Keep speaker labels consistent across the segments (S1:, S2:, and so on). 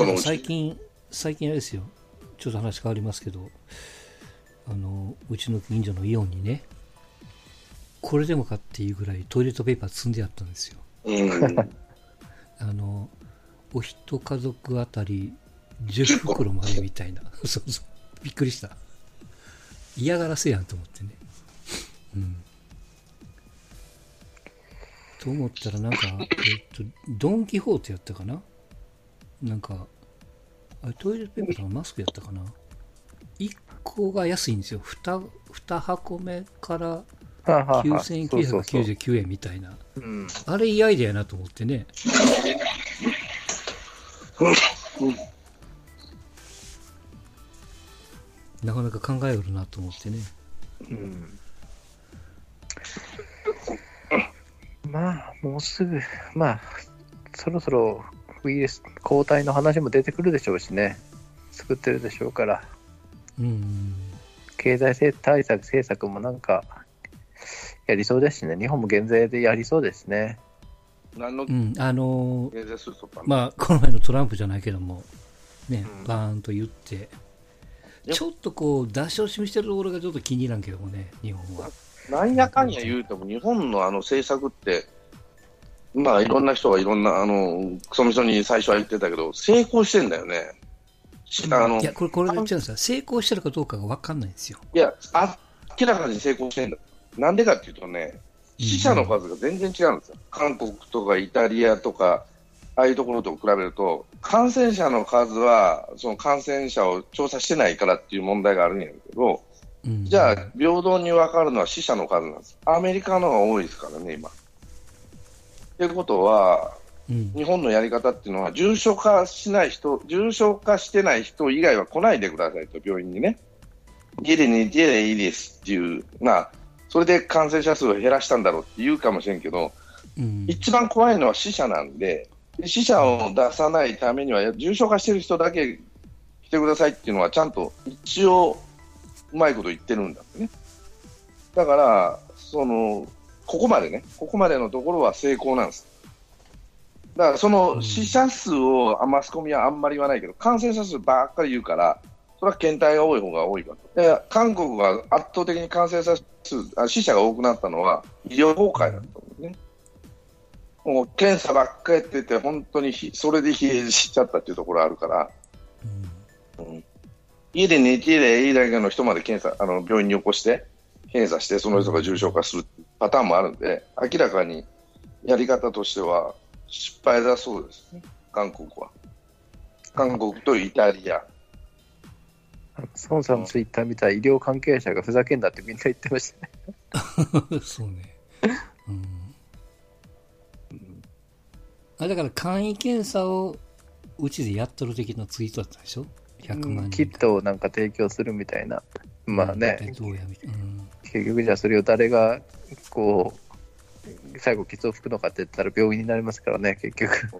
S1: その
S2: 最近、最近あれですよ。ちょっと話変わりますけど、あの、うちの近所のイオンにね、これでもかっていうぐらいトイレットペーパー積んであったんですよ。
S1: うん。
S2: あの、お一家族あたり10袋もあるみたいな。そうそう。びっくりした。嫌がらせやんと思ってね。うん。と思ったらなんか、えっと、ドン・キホーテやったかななんか、あれトイレットペーパーとかマスクやったかな ?1 個が安いんですよ。2, 2箱目から
S3: はあはあはあそうそうそう
S2: 9999円みたいな。
S3: うん。
S2: あれいいアイデアやなと思ってね。なかなか考えるなと思ってね。
S3: うん。まあ、もうすぐ、まあ、そろそろウイルス抗体の話も出てくるでしょうしね。作ってるでしょうから。
S2: うん。
S3: 経済政対策政策もなんか、やりそうですしね。日本も減税でやりそうですね。
S1: 何の
S2: うん。あのー
S1: 減税するとか、
S2: まあ、この前のトランプじゃないけども、ね、
S3: うん
S2: バーンと言って、
S1: や
S2: ちょっとこう、出し惜しみしてるところがちょっと気に入らんけどもね、日本は。
S1: なんやかんや言うても、日本のあの政策って、まあいろんな人がいろんな、あの、クソみそに最初は言ってたけど、成功してんだよね。しあの
S2: いや、これ、これで言っちゃうんですよ。成功してるかどうかが分かんないんですよ。
S1: いや、あ明らかに成功してんだ。なんでかっていうとね、死者の数が全然違うんですよ。韓国とかイタリアとか、ああいうところと比べると、感染者の数は、その感染者を調査してないからっていう問題があるんやけど、
S2: うん、
S1: じゃあ、平等に分かるのは死者の数なんです。アメリカの方が多いですからね、今。ということは、
S2: うん、
S1: 日本のやり方っていうのは、重症化しない人、重症化してない人以外は来ないでくださいと、病院にね。家で寝ていいですっていう、まあ、それで感染者数を減らしたんだろうって言うかもしれんけど、
S2: うん、
S1: 一番怖いのは死者なんで、で死者を出さないためには、重症化してる人だけ来てくださいっていうのは、ちゃんと一応、うまいこと言ってるんだってね。だから、その、ここまでね、ここまでのところは成功なんです。だから、その死者数をあマスコミはあんまり言わないけど、感染者数ばっかり言うから、それは検体が多い方が多いかと。で韓国が圧倒的に感染者数、あ死者が多くなったのは医療崩壊だと思うね。もう検査ばっかりやってて、本当にひそれで疲弊しちゃったっていうところあるから、うん家で寝てりゃいいだけの人まで検査、あの病院に起こして、検査して、その人が重症化するパターンもあるんで、明らかにやり方としては失敗だそうですね、韓国は。韓国とイタリア。
S3: 孫さんのツイッター見たら医療関係者がふざけんなってみんな言ってましたね。
S2: うん。そうね。うん。あだから簡易検査をうちでやっとる的なツイートだったでしょ ?100 万人。
S3: キットをなんか提供するみたいな。まあね、
S2: どうやみたいな。うん
S3: 結局じゃあそれを誰がこう最後傷を拭くのかって言ったら病院になりますからね結局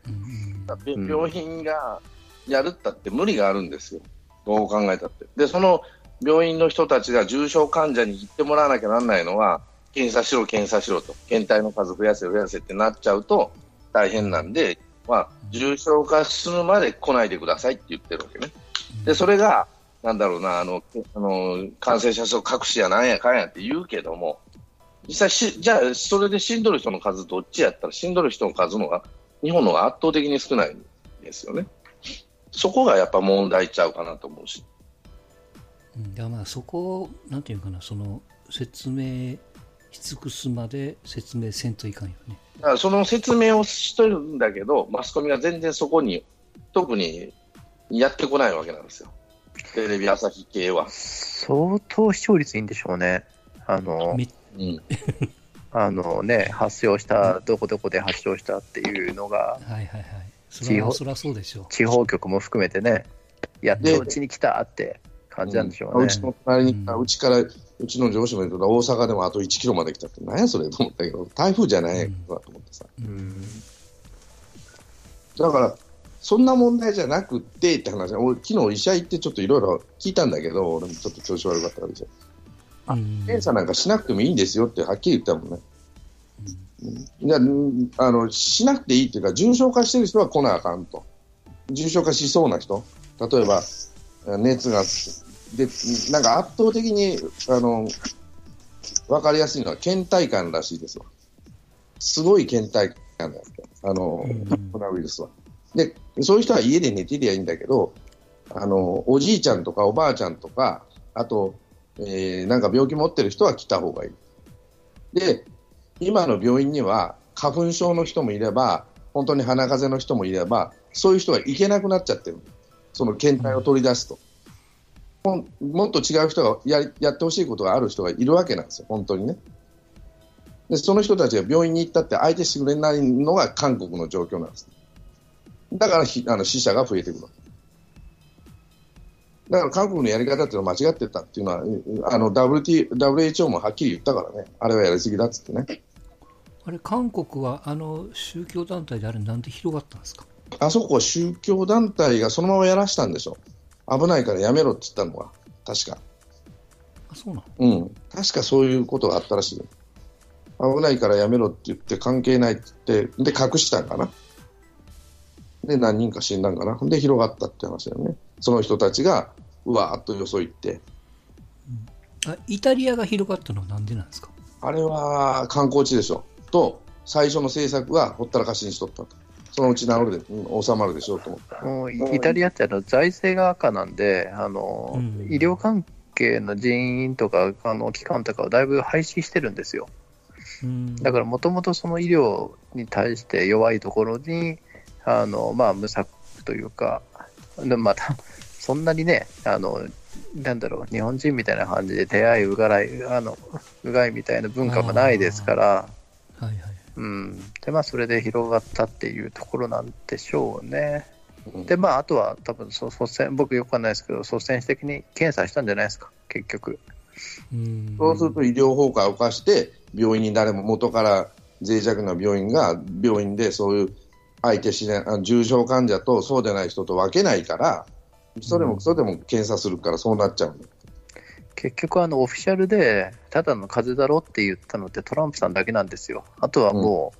S1: 病院がやるったって無理があるんですよ、どう考えたって。で、その病院の人たちが重症患者に行ってもらわなきゃなんないのは、検査しろ、検査しろと、検体の数増やせ、増やせってなっちゃうと大変なんで、まあ、重症化するまで来ないでくださいって言ってるわけね。で、それが、なんだろうな、あの、あの感染者数を隠しやなんやかんやって言うけども、実際し、じゃあ、それで死んどる人の数どっちやったら、死んどる人の数のが、日本の方が圧倒的に少ないんですよね。そこがやっぱ問題ちゃうかなと思うし。
S2: うんだからまあそこを、なんていうかな、その説明し尽くすまで説明せんといかんよね。
S1: だからその説明をしてるんだけど、マスコミが全然そこに、特にやってこないわけなんですよ。テレビ朝日系は。
S3: 相当視聴率いいんでしょうねあの
S2: め
S1: うん。
S3: あのね発症したどこどこで発症したっていうのが
S2: はいはいはい。それは
S3: 地方
S2: そりゃそうでしょ
S3: 地方局も含めてねやっとうちに来たって感じなんでしょうね。
S1: うちの隣に、うちから、うちの上司も言うと、大阪でもあと1キロまで来たって、なんやそれと思ったけど、台風じゃないやんかと思ってさ。
S2: う。
S3: うん。
S1: だから、そんな問題じゃなくってって話、俺、昨日医者行ってちょっといろいろ聞いたんだけど、俺もちょっと調子悪かったからじゃあ
S2: うん
S1: 検査なんかしなくてもいいんですよってはっきり言ったもんね。いやうんあのしなくていいっていうか、重症化してる人は来なあかんと。重症化しそうな人、例えば熱がで、なんか圧倒的にあの分かりやすいのは倦怠感らしいですわ。すごい倦怠感だよ、あの、コロナウイルスは。で、そういう人は家で寝てりゃいいんだけど、あの、おじいちゃんとかおばあちゃんとか、あと、えー、なんか病気持ってる人は来た方がいい。で、今の病院には花粉症の人もいれば、本当に鼻風邪の人もいれば、そういう人が行けなくなっちゃってる。その検体を取り出すと。ももっと違う人がややってほしいことがある人がいるわけなんですよ、本当にね。で、その人たちが病院に行ったって相手してくれないのが韓国の状況なんです。だからひあの死者が増えてくる。だから韓国のやり方っていうのは間違ってたっていうのは、あの WT WHO もはっきり言ったからね、あれはやりすぎだっつってね。
S2: あれ、韓国はあの宗教団体であれ、なんで広がったんですか？
S1: あそこは宗教団体がそのままやらしたんでしょ。危ないからやめろって言ったのは、確か。
S2: あ、そうなの？
S1: うん。確かそういうことがあったらしい危ないからやめろって言って関係ないって言って、で、隠したんかな。で、何人か死んだんかな。で、広がったって話だよね。その人たちが、うわーっとよそ行って。
S2: あイタリアが広がったのはなんでなんですか？
S1: あれは観光地でしょ。と、最初の政策はほったらかしにしとったと。そのうち治るで、収まるでしょうと
S3: 思って。イタリアってあの財政が赤なんで、あの、うん、医療関係の人員とか、あの機関とかをだいぶ廃止してるんですよ。うん、だからもともとその医療に対して弱いところに、あのまあ、無策というか、でまた、そんなにね、あのなんだろう、日本人みたいな感じで出会い、うがらい、あのうがいみたいな文化もないですから、はいはい。うん、で、まあ、それで広がったっていうところなんでしょうね。で、まあ、あとは多分そ率先、僕よくわかんないですけど、率先的に検査したんじゃないですか、結局。
S1: うん。そうすると医療崩壊を犯して、病院に誰も元から脆弱な病院が病院でそういう相手しない重症患者とそうでない人と分けないから、それもクソでも検査するからそうなっちゃう、
S3: 結局あの、オフィシャルでただの風邪だろって言ったのってトランプさんだけなんですよ。あとはも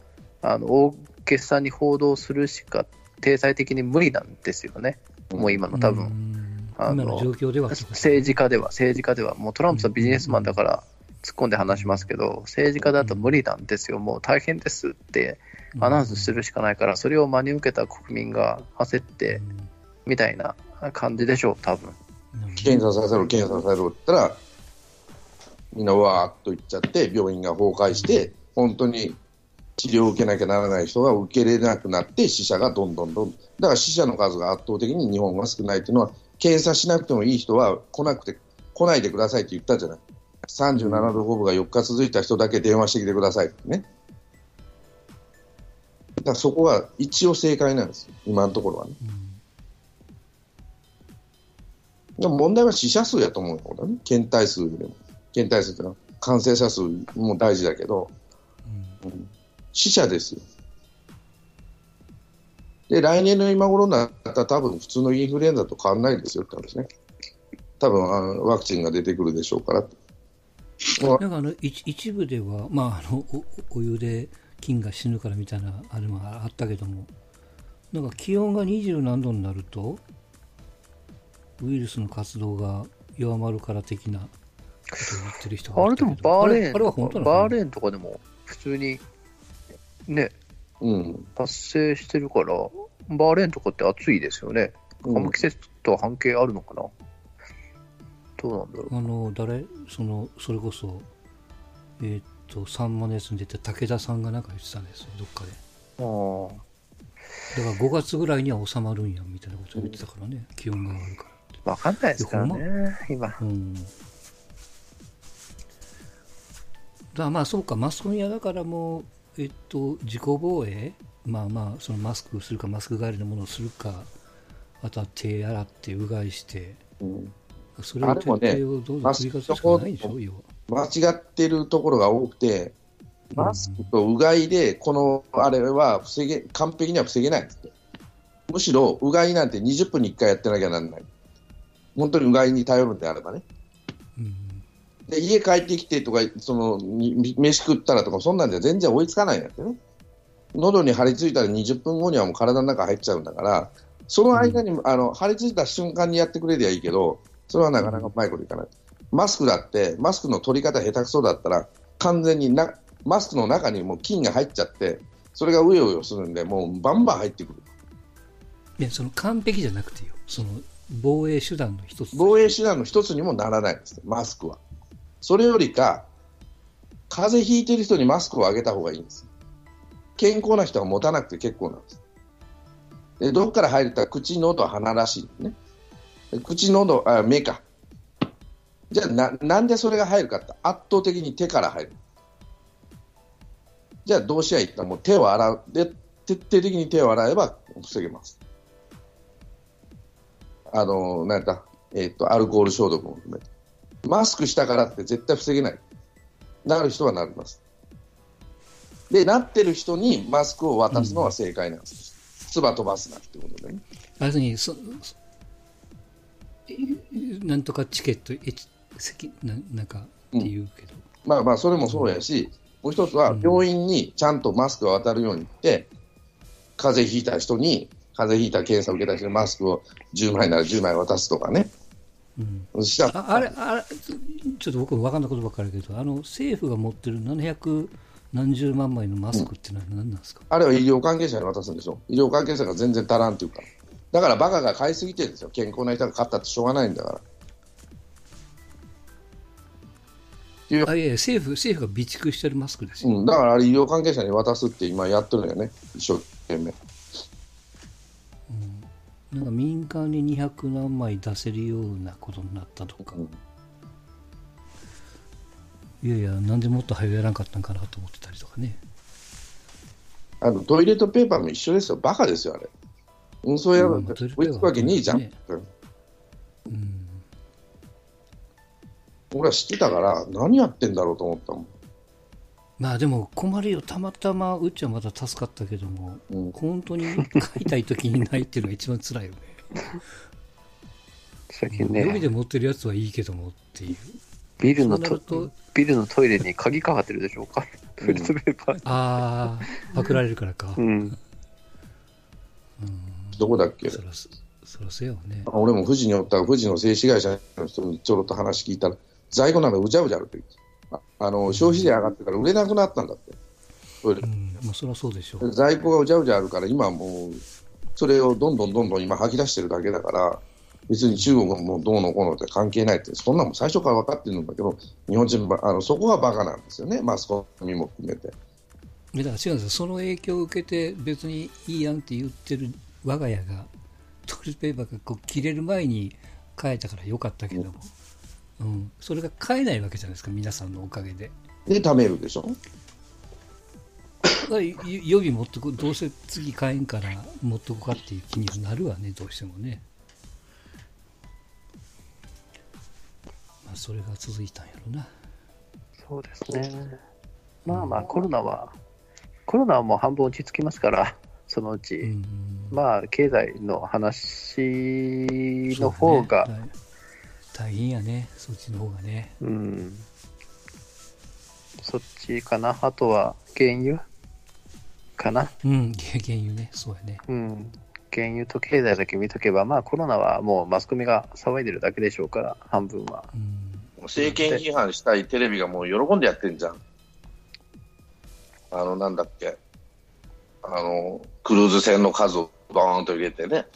S3: う、うん、あの大げさに報道するしか体裁的に無理なんですよね、もう今の多分。あの政治家では、政治家では、もうトランプさんビジネスマンだから突っ込んで話しますけど、政治家だと無理なんですよ、もう大変ですってアナウンスするしかないから、それを真に受けた国民が焦って、みたいな感じでしょう、多分
S1: 検査させろ、検査させろって言ったら、みんなわーっと言っちゃって、病院が崩壊して、本当に治療を受けなきゃならない人が受け入れなくなって、死者がどんどんどん、だから死者の数が圧倒的に日本が少ないというのは、検査しなくてもいい人は来なくて、来ないでくださいって言ったじゃない。37度5分が4日続いた人だけ電話してきてくださいってね。だからそこは一応正解なんですよ、今のところはね。でも問題は死者数やと思うよ、ね、検体数でも。検体数ってのは感染者数も大事だけど、うん、死者ですよ。で、来年の今頃になったら多分普通のインフルエンザと変わらないですよって話ね。多分あのワクチンが出てくるでしょうから。
S2: なんかあの一部では、まあ、あのお湯で菌が死ぬからみたいなあれもあったけども、なんか気温が二十何度になると、ウイルスの活動が弱まるから的なことを言ってる人が
S3: あれでもバーレーンあれは本当なバーレーンとかでも普通にね、うん、発生してるから、バーレーンとかって暑いですよね。この季節とは関係あるのかな、どうなんだろう。
S2: あの、誰？その、それこそ、えー、っと、サンマのやつに出て武田さんがなんか言ってたんですよ、どっかで。ああ。だから5月ぐらいには収まるんや、みたいなことを言ってたからね、うん、気温が上がるから。
S3: わかんないですからね、今。うん。
S2: だまあそうか、マスコミはだからもう、えっと、自己防衛、まあまあ、そのマスクするか、マスク代わりのものをするか、あとは手洗ってうがいして、うん、それを徹底をどうぞ繰り返すしかないでしょ、要
S1: は。間違ってるところが多くて、マスクとうがいで、このあれは防げ完璧には防げないむしろ、うがいなんて20分に1回やってなきゃならない。本当にうがいに頼るんであればね。うん、で家帰ってきてとか、その飯食ったらとか、そんなんじゃ全然追いつかないんだってね。喉に張り付いたら20分後にはもう体の中入っちゃうんだから、その間に、あの張り付いた瞬間にやってくれりゃいいけど、それはなかなかうまいこといかない。マスクだって、マスクの取り方下手くそだったら、完全になマスクの中にも菌が入っちゃって、それがうようよするんで、もうバンバン入ってくる。
S2: いや、その完璧じゃなくてよ。その防衛手段の一つ。
S1: 防衛手段の一つにもならないです、マスクは。それよりか、風邪ひいてる人にマスクをあげた方がいいんです。健康な人は持たなくて結構なんです。でどこから入るか口、喉、鼻らしいね。口、喉、あ目か。じゃあな、なんでそれが入るかって圧倒的に手から入る。じゃあどうしやいったらもう手を洗う。で、徹底的に手を洗えば防げます。あの、なんだ、えっ、ー、と、アルコール消毒も含めて。マスクしたからって絶対防げない。なる人はなります。で、なってる人にマスクを渡すのは正解なんです。唾飛ばすなってことでね。
S2: 要するにそなんとかチケット、えななんかっていうけど、
S1: うん、まあまあ、それもそうやし、もう一つは病院にちゃんとマスクが渡るようにって、風邪ひいた人に、風邪ひいた検査を受けた人にマスクを10枚なら10枚渡すとかね。
S2: うん、したああれあれ、ちょっと僕も分かんないことばっかりだけど、あの政府が持ってる700何十万枚のマスクってのは何なんですか、
S1: うん、あれは医療関係者に渡すんでしょ、医療関係者が全然足らんっていうか、だからバカが買いすぎてるんですよ、健康な人が買ったってしょうがないんだから。
S2: あいや政府政府が備蓄してるマスクです
S1: よ、うん、だからあれ医療関係者に渡すって今やってるんよね、一生懸命。
S2: うん、なんか民間に200何枚出せるようなことになったとか。うんいやいや、なんでもっと早くやらんかったんかなと思ってたりとかね。
S1: あのトイレットペーパーも一緒ですよ、バカですよ、あれ。運送やるんだ追いつくわけねえじゃん。ね、うん、俺は知ってたから、何やってんだろうと思ったもん。
S2: まあでも困るよ、たまたまうちはまた助かったけども、うん、本当に買いたい時にないっていうのが一番辛いよね。最近ね。予備で持ってるやつはいいけどもっていう。
S3: ビルのとビルのトイレに鍵かかってるでしょうか、トイレットペーパー
S2: ああ、パクられるからか。うん。うん、
S1: どこだっけ？
S2: そらそらせよね。
S1: 俺も富士におった富士の製紙会社の人にちょろっと話聞いたら、在庫なんかうじゃうじゃあるってああの消費税上がってから売れなくなったんだって。
S2: うん、まあ、そりゃそうでしょう。
S1: 在庫がうじゃうじゃあるから、今もう、それをどんどんどんどん今吐き出してるだけだから、別に中国もどうのこうのって関係ないって、そんなも最初から分かってるんだけど、日本人あのそこがバカなんですよね、マスコミも含めて。だ
S2: から違うんですよ、その影響を受けて、別にいいやんって言ってる我が家が、トイレットペーパーがこう切れる前に変えたからよかったけども、うん、それが変えないわけじゃないですか、皆さんのおかげで。
S1: で、貯めるでしょ？
S2: 予備持ってくどうせ次買えんから持っとこうかっていう気になるわね、どうしてもね。まあ、それが続いたんやろな。
S3: そうですね。まあまあ、コロナは、コロナはもう半分落ち着きますから、そのうち、うんまあ、経済の話の方が、ね、
S2: 大変やね、そっちの方がね。
S3: うん。そっちかな、あとは原油？かな？
S2: うん、原油ね、そうやね。
S3: うん。原油と経済だけ見とけば、まあコロナはもうマスコミが騒いでるだけでしょうから、半分は。
S1: 政権批判したいテレビがもう喜んでやってんじゃん。あの、なんだっけ。あの、クルーズ船の数をバーンと入れてね。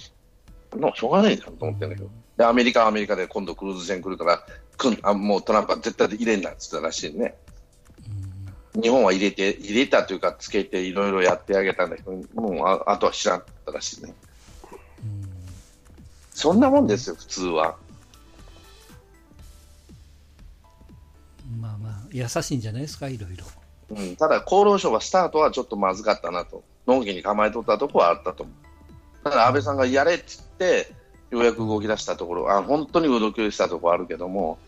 S1: もうしょうがないじゃんと思ってんだけど。で、アメリカはアメリカで今度クルーズ船来るから、くんあもうトランプは絶対入れんなって言ったらしいね。日本は入れて、入れたというか、つけていろいろやってあげたんだけど、もうああとは知らんかったらしいね。そんなもんですよ、普通は。
S2: まあまあ、優しいんじゃないですか、いろいろ。
S1: うん、ただ、厚労省はスタートはちょっとまずかったなと、のんきに構えとったところはあったと思う。ただ、安倍さんがやれって言って、ようやく動き出したところ、あ本当に動き出したところあるけども、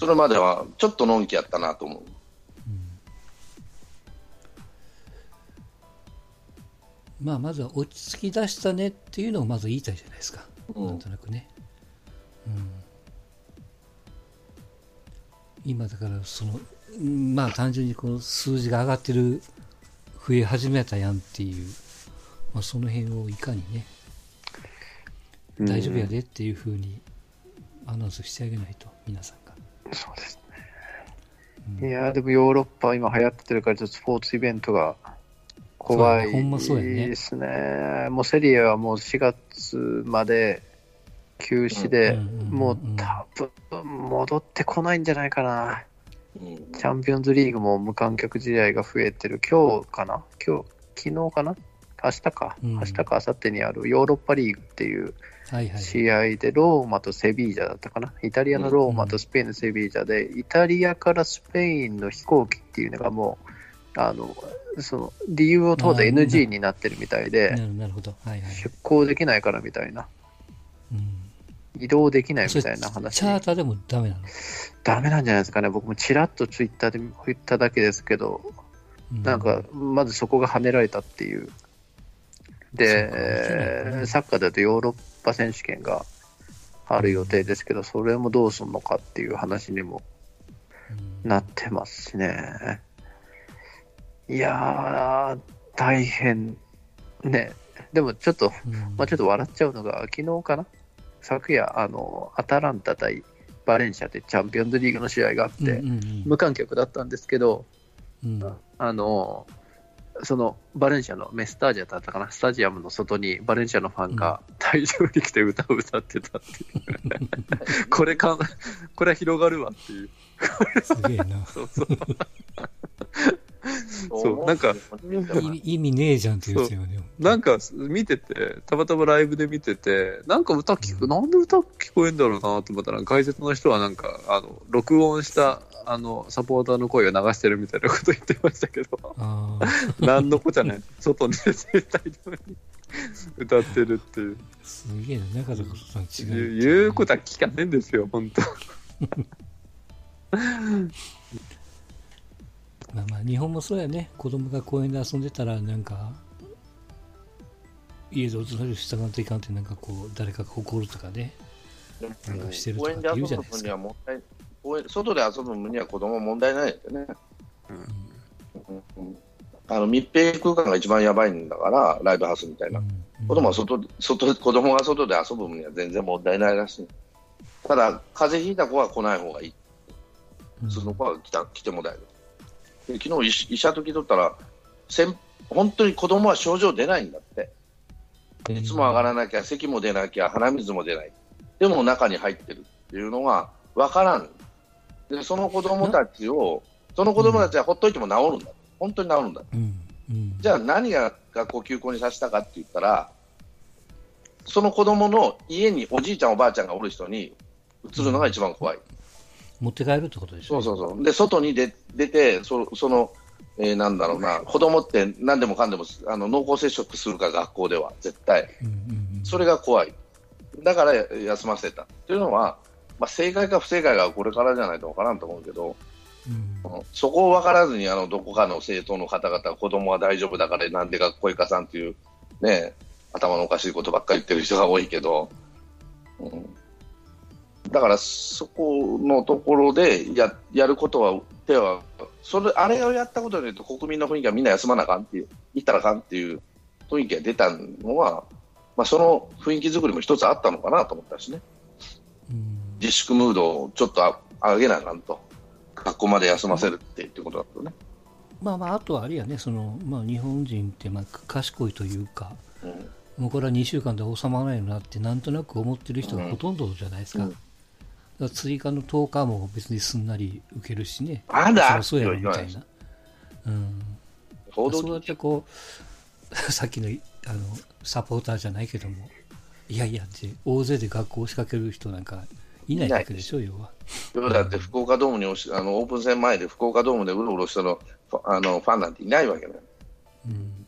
S1: それまではちょっとのんきやったなと思う。
S2: まあ、まずは落ち着き出したねっていうのをまず言いたいじゃないですか、うん、なんとなくね。うん、今だからその、まあ単純にこの数字が上がってる、増え始めたやんっていう、まあ、その辺をいかにね。大丈夫やでっていうふうにアナウンスしてあげないと、皆さんが。
S3: そうですね。いやでもヨーロッパ今流行ってるから、ちょっとスポーツイベントが怖いですね。もうセリエはもう4月まで休止で、もう多分戻ってこないんじゃないかな。チャンピオンズリーグも無観客試合が増えてる。今日かな？今日、昨日かな？明日か、うん、明日か明後日にあるヨーロッパリーグっていう試合で、ローマとセビージャだったかな、イタリアのローマとスペインのセビージャで、イタリアからスペインの飛行機っていうのがもう、あのその理由を問うと NG になってるみたいで、出航できないからみたいな、うん、移動できないみたいな話。
S2: チャーターでもダメなの？
S3: ダメなんじゃないですかね、僕もちらっとツイッターで言っただけですけど、なんか、まずそこがはねられたっていうで、サッカーだとヨーロッパ選手権がある予定ですけど、それもどうするのかっていう話にもなってますしね。いやー、大変ね。でもちょっと、まあ、ちょっと笑っちゃうのが、昨日かな？昨夜、あの、アタランタ対バレンシアでチャンピオンズリーグの試合があって、無観客だったんですけど、うん、あの、そのバレンシアのメスタージャだったかな、スタジアムの外にバレンシアのファンが大丈夫に来て歌を歌ってたっていう、これか、これは広がるわっていう。
S2: すげえな。そうそう。
S3: そう、なんか、
S2: 意味ねえじゃんって言うよね。
S3: なんか、見てて、たまたまライブで見てて、なんか歌聞く、うん、なんで歌聞こえんだろうなと思ったら、解説の人はなんか、あの、録音したあのサポーターの声を流してるみたいなこと言ってましたけど、何のこじゃない、外に絶対に歌ってるっていう。
S2: すげえな、中田さん違
S3: う。言うことは聞かないんですよ、本当。
S2: まあまあ、日本もそうやね、子供が公園で遊んでたら、なんか、家でおとなりしたがっていかんって、なんかこう、誰かが怒るとかね、なんかしてるとかって言うじゃないですか。
S1: 外で遊ぶ分には子供問題ないですよね。うん、あの密閉空間が一番やばいんだから、ライブハウスみたいな。うん、子供は外外子供が外で遊ぶ分には全然問題ないらしい。ただ、風邪ひいた子は来ない方がいい。その子は来た来てもらえる。昨日医者と聞いとったら、本当に子供は症状出ないんだって。いつも上がらなきゃ、咳も出なきゃ、鼻水も出ない。でも中に入ってるっていうのが分からん。でその子供たちを、その子供たちはほっといても治るんだ、本当に治るんだ、うんうん、じゃあ何が学校休校にさせたかって言ったら、その子供の家におじいちゃん、おばあちゃんがおる人に移るのが一番怖い。
S2: 持って帰るってことでしょ？
S1: そうそうそう。で、外に出出て、そその、えー、なんだろうな、子供って何でもかんでもあの濃厚接触するから、学校では、絶対、うんうんうん。それが怖い。だから休ませた。というのは、まあ、正解か不正解がこれからじゃないと分からんと思うけど、うん、そこを分からずにあのどこかの政党の方々、子供は大丈夫だからなんで学校行かさんという、ね、頭のおかしいことばっかり言ってる人が多いけど、うん、だからそこのところでややることは、手はそれあれをやったことによって国民の雰囲気がみんな休まなあかんっていう、行ったらあかんっていう雰囲気が出たのは、まあ、その雰囲気作りも一つあったのかなと思ったしね。うん。自粛ムードをちょっと上げなあかんと、学校まで休ませるっていうことだとね。
S2: まあまあ、あとはあれやね、そのまあ、日本人ってまあ賢いというか、うん、もうこれは2週間で収まらないなって、なんとなく思ってる人がほとんどじゃないですか。うん、か追加の10日も別にすんなり受けるしね、
S1: まだ
S2: そうやろみたいな。うん、そうやってこう、さっきのあのサポーターじゃないけども、いやいやって、大勢で学校を仕掛ける人なんかいないわけでしょ、要は。
S1: だって福岡ドームにあのオープン戦前で福岡ドームでうろうろしたのあのファンなんていないわけだよ。うん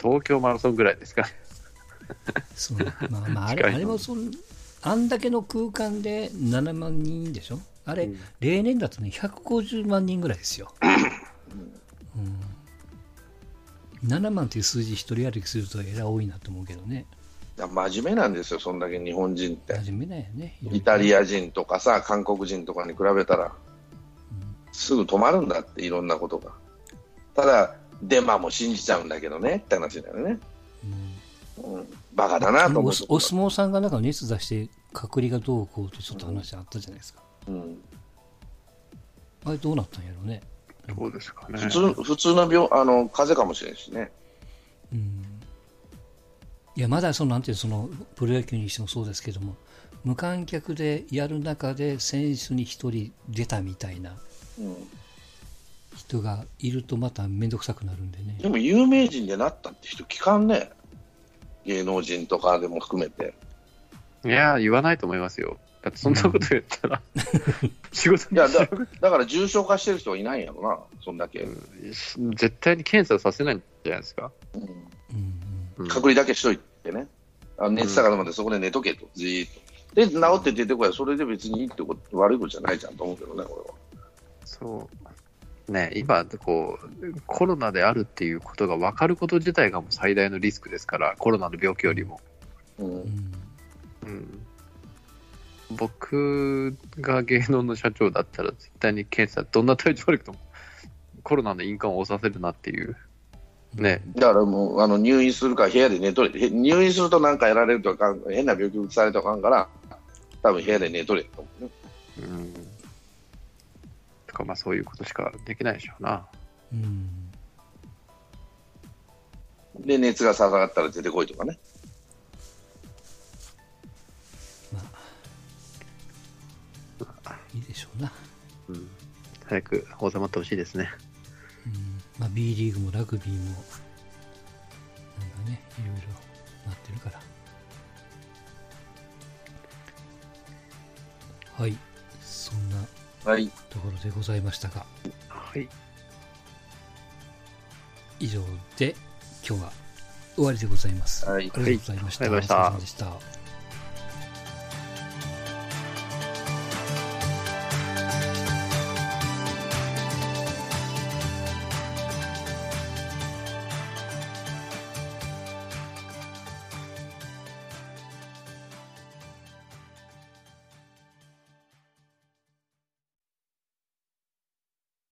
S3: 東京マラソンぐらいですか。
S2: そうまあまあ、あれあれもそんあんだけの空間で7万人でしょ？あれ、うん、例年だとね、150万人ぐらいですよ。うん、7万という数字一人歩きするとえらい多いなと思うけどね。
S1: 真面目なんですよ、そんだけ日本人って。
S2: 真面目だよね。
S1: イタリア人とかさ、韓国人とかに比べたら、うん、すぐ止まるんだって、いろんなことが。ただ、デマも信じちゃうんだけどねって話だよね。うん、うん、バカだなと思
S2: って。お相撲さんがなんか熱出して隔離がどうこうってちょっと話あったじゃないですか。うん。あれどうなったんやろうね。
S3: そうですかね。
S1: 普通普通の病あの風邪かもしれんしね。
S2: うん。いや、まだその、なんていうその、プロ野球にしてもそうですけども、無観客でやる中で選手に1人出たみたいな人がいるとまた面倒くさくなるんでね。
S1: でも有名人でなったって人聞かんね。芸能人とかでも含めて。
S3: いや、言わないと思いますよ。だってそんなこと言ったら、うん、仕事
S1: にいやだだから重症化してる人はいないんやろな、そんだけ。う
S3: ん、絶対に検査させないんじゃないですか。
S1: うん、隔離だけしといてね。あ熱下がるまでそこで寝とけと、じーっと。で、治って出てこい、それで別にいいってこと、悪いことじゃないじゃんと思うけどね、これは。
S3: そう。ね、今、こう、コロナであるっていうことが分かること自体がもう最大のリスクですから、コロナの病気よりも。うん。うん、僕が芸能の社長だったら、絶対に検査、どんな体調悪くとも、コロナの印鑑を押させるなっていう。ね、
S1: だからもうあの入院するか部屋で寝とれ入院すると何かやられるとか変な病気移されるとあかんから多分部屋で寝とれと思うね。うん。
S3: とか、まあそういうことしかできないでしょうな。うん。
S1: で、熱が下がったら出てこいとかね。ま
S2: あ、いいでしょうな。
S3: うん。早く収まってほしいですね。
S2: うん。まあ B リーグもラグビーも、なんかね、いろいろなってるから。はい、そんなところでございましたが、
S3: はい、
S2: 以上で今日は終わりでございます。
S1: はい、
S2: ありがとうございました。
S3: はい、ありがとうございました。